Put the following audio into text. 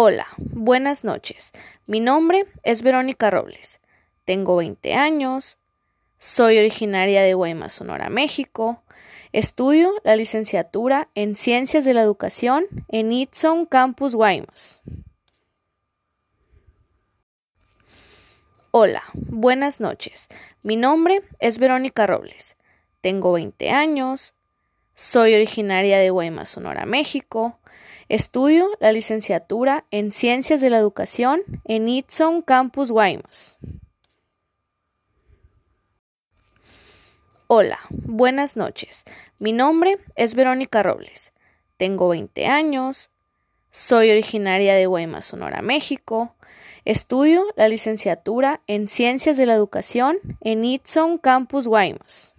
Hola, buenas noches. Mi nombre es Verónica Robles. Tengo 20 años. Soy originaria de Guaymas, Sonora, México. Estudio la licenciatura en Ciencias de la Educación en Itson Campus Guaymas. Hola, buenas noches. Mi nombre es Verónica Robles. Tengo 20 años. Soy originaria de Guaymas, Sonora, México. Estudio la licenciatura en Ciencias de la Educación en Itson Campus Guaymas. Hola, buenas noches. Mi nombre es Verónica Robles. Tengo 20 años. Soy originaria de Guaymas, Sonora, México. Estudio la licenciatura en Ciencias de la Educación en Itson Campus Guaymas.